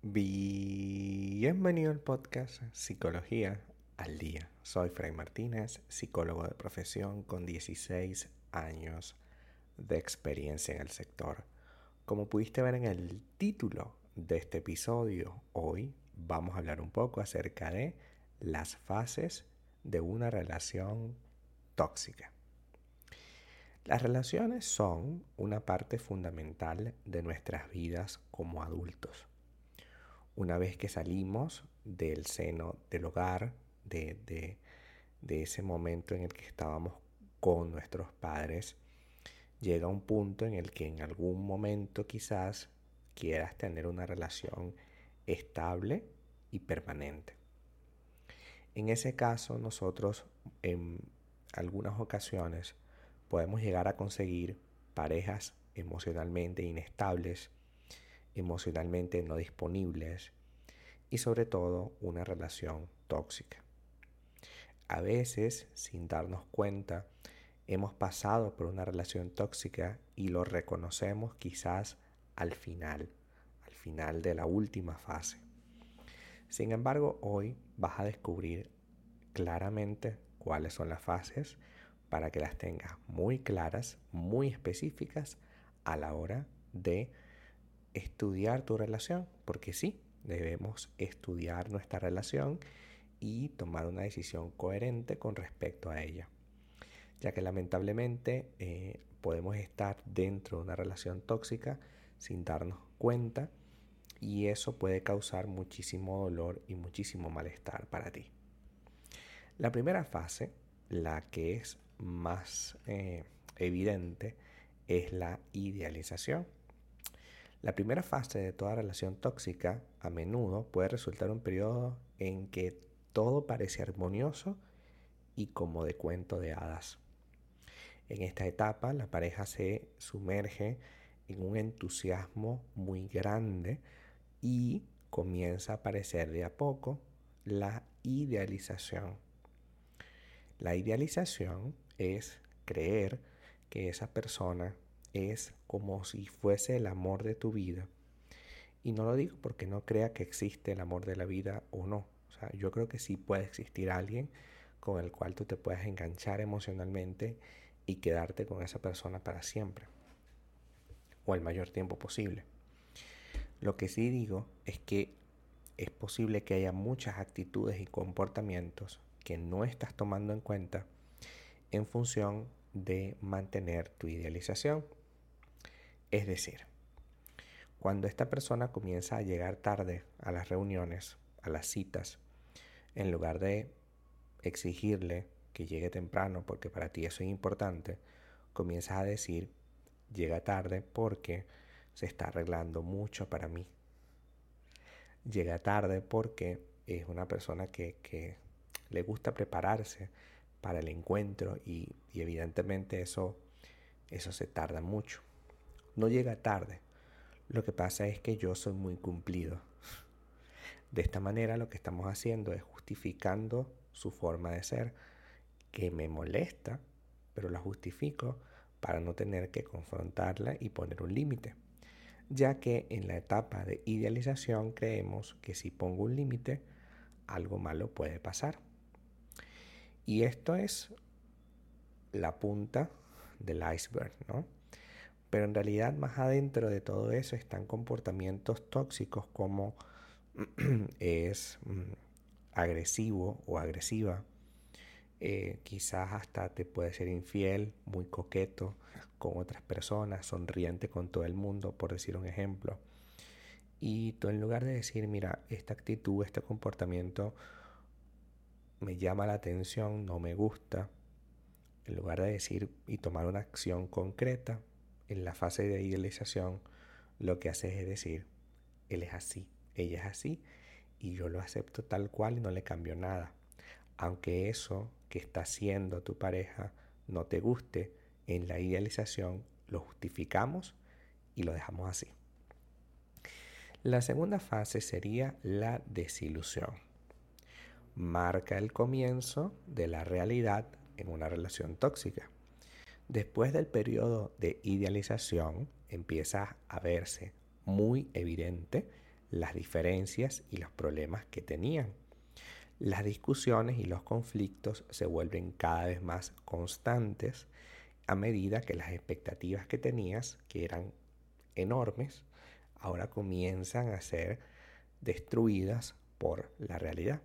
Bienvenido al podcast Psicología al Día. Soy Fray Martínez, psicólogo de profesión con 16 años de experiencia en el sector. Como pudiste ver en el título de este episodio, hoy vamos a hablar un poco acerca de las fases de una relación tóxica. Las relaciones son una parte fundamental de nuestras vidas como adultos. Una vez que salimos del seno del hogar, de, ese momento en el que estábamos con nuestros padres, llega un punto en el que en algún momento quizás quieras tener una relación estable y permanente. En ese caso, nosotros en algunas ocasiones podemos llegar a conseguir parejas emocionalmente inestables, emocionalmente no disponibles y sobre todo una relación tóxica. A veces, sin darnos cuenta, hemos pasado por una relación tóxica y lo reconocemos quizás al final, al final de la última fase. Sin embargo, hoy vas a descubrir claramente cuáles son las fases para que las tengas muy claras, muy específicas a la hora de estudiar tu relación, porque sí, debemos estudiar nuestra relación y tomar una decisión coherente con respecto a ella, ya que lamentablemente eh, podemos estar dentro de una relación tóxica sin darnos cuenta y eso puede causar muchísimo dolor y muchísimo malestar para ti. La primera fase, la que es más eh, evidente es la idealización. La primera fase de toda relación tóxica a menudo puede resultar un periodo en que todo parece armonioso y como de cuento de hadas. En esta etapa la pareja se sumerge en un entusiasmo muy grande y comienza a aparecer de a poco la idealización. La idealización es creer que esa persona es como si fuese el amor de tu vida. Y no lo digo porque no crea que existe el amor de la vida o no. O sea, yo creo que sí puede existir alguien con el cual tú te puedas enganchar emocionalmente y quedarte con esa persona para siempre. O el mayor tiempo posible. Lo que sí digo es que es posible que haya muchas actitudes y comportamientos que no estás tomando en cuenta en función de mantener tu idealización. Es decir, cuando esta persona comienza a llegar tarde a las reuniones, a las citas, en lugar de exigirle que llegue temprano porque para ti eso es importante, comienzas a decir, llega tarde porque se está arreglando mucho para mí. Llega tarde porque es una persona que, que le gusta prepararse para el encuentro y, evidentemente eso, eso se tarda mucho. No llega tarde. Lo que pasa es que yo soy muy cumplido. De esta manera lo que estamos haciendo es justificando su forma de ser, que me molesta, pero la justifico para no tener que confrontarla y poner un límite, ya que en la etapa de idealización creemos que si pongo un límite, algo malo puede pasar. Y esto es la punta del iceberg, ¿no? Pero en realidad más adentro de todo eso están comportamientos tóxicos como es mm, agresivo o agresiva. Eh, quizás hasta te puede ser infiel, muy coqueto con otras personas, sonriente con todo el mundo, por decir un ejemplo. Y tú en lugar de decir, mira, esta actitud, este comportamiento me llama la atención, no me gusta, en lugar de decir y tomar una acción concreta, en la fase de idealización, lo que haces es decir, él es así, ella es así, y yo lo acepto tal cual y no le cambio nada. Aunque eso que está haciendo tu pareja no te guste, en la idealización lo justificamos y lo dejamos así. La segunda fase sería la desilusión marca el comienzo de la realidad en una relación tóxica. Después del periodo de idealización empieza a verse muy evidente las diferencias y los problemas que tenían. Las discusiones y los conflictos se vuelven cada vez más constantes a medida que las expectativas que tenías, que eran enormes, ahora comienzan a ser destruidas por la realidad.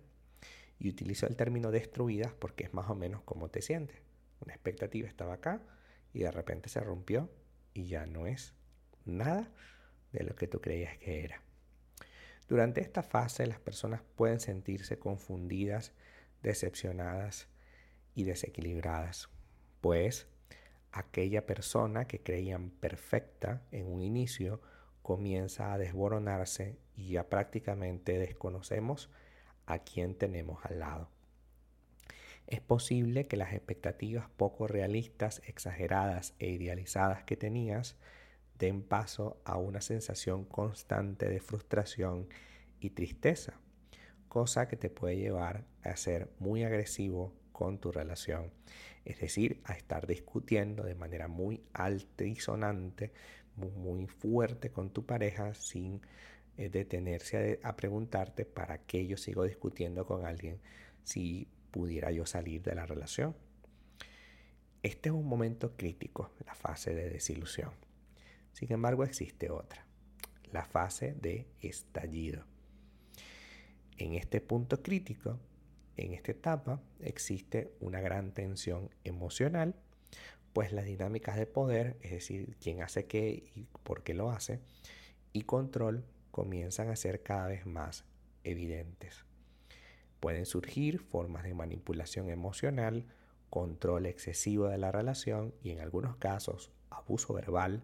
Y utilizo el término destruidas porque es más o menos como te sientes. Una expectativa estaba acá y de repente se rompió y ya no es nada de lo que tú creías que era. Durante esta fase las personas pueden sentirse confundidas, decepcionadas y desequilibradas, pues aquella persona que creían perfecta en un inicio comienza a desboronarse y ya prácticamente desconocemos a quién tenemos al lado. Es posible que las expectativas poco realistas, exageradas e idealizadas que tenías den paso a una sensación constante de frustración y tristeza, cosa que te puede llevar a ser muy agresivo con tu relación, es decir, a estar discutiendo de manera muy alta y sonante, muy, fuerte con tu pareja sin eh, detenerse a, a preguntarte para qué yo sigo discutiendo con alguien si pudiera yo salir de la relación. Este es un momento crítico, la fase de desilusión. Sin embargo, existe otra, la fase de estallido. En este punto crítico, en esta etapa existe una gran tensión emocional, pues las dinámicas de poder, es decir, quién hace qué y por qué lo hace, y control comienzan a ser cada vez más evidentes. Pueden surgir formas de manipulación emocional, control excesivo de la relación y en algunos casos abuso verbal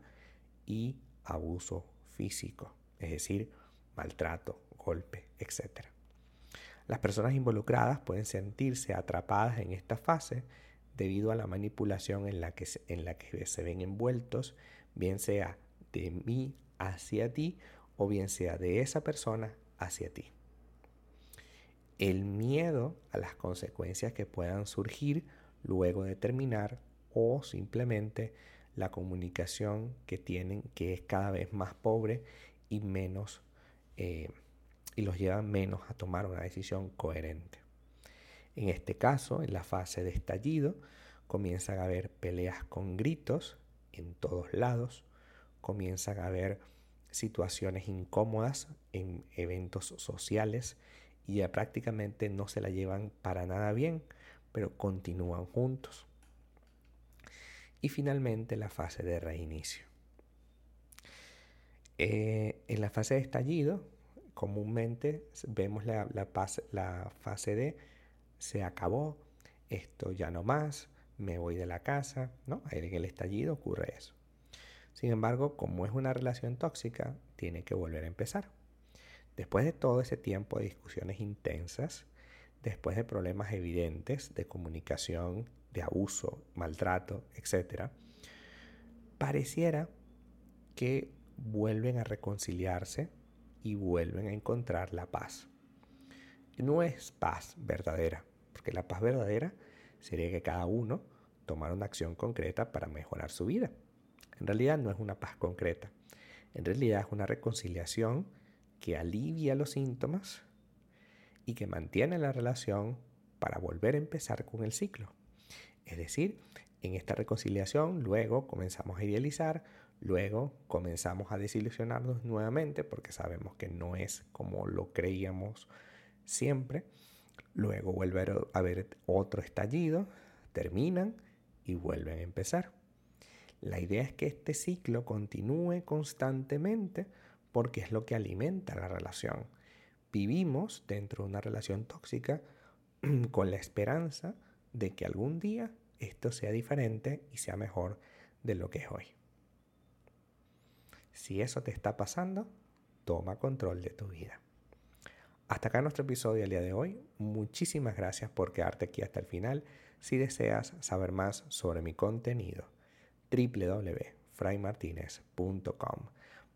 y abuso físico, es decir, maltrato, golpe, etc. Las personas involucradas pueden sentirse atrapadas en esta fase debido a la manipulación en la que en la que se ven envueltos, bien sea de mí hacia ti o bien sea de esa persona hacia ti. El miedo a las consecuencias que puedan surgir luego de terminar o simplemente la comunicación que tienen que es cada vez más pobre y menos eh, y los lleva menos a tomar una decisión coherente. En este caso, en la fase de estallido, comienzan a haber peleas con gritos en todos lados, comienzan a haber situaciones incómodas en eventos sociales y ya prácticamente no se la llevan para nada bien, pero continúan juntos. Y finalmente la fase de reinicio. Eh, en la fase de estallido comúnmente vemos la, la, fase de se acabó, esto ya no más, me voy de la casa, ¿no? En el estallido ocurre eso. Sin embargo, como es una relación tóxica, tiene que volver a empezar. Después de todo ese tiempo de discusiones intensas, después de problemas evidentes de comunicación, de abuso, maltrato, etc., pareciera que vuelven a reconciliarse y vuelven a encontrar la paz. No es paz verdadera, porque la paz verdadera sería que cada uno tomara una acción concreta para mejorar su vida. En realidad no es una paz concreta, en realidad es una reconciliación que alivia los síntomas y que mantiene la relación para volver a empezar con el ciclo. Es decir, en esta reconciliación luego comenzamos a idealizar, Luego comenzamos a desilusionarnos nuevamente porque sabemos que no es como lo creíamos siempre. Luego vuelve a haber otro estallido, terminan y vuelven a empezar. La idea es que este ciclo continúe constantemente porque es lo que alimenta la relación. Vivimos dentro de una relación tóxica con la esperanza de que algún día esto sea diferente y sea mejor de lo que es hoy. Si eso te está pasando, toma control de tu vida. Hasta acá nuestro episodio del día de hoy. Muchísimas gracias por quedarte aquí hasta el final. Si deseas saber más sobre mi contenido, www.fraymartinez.com.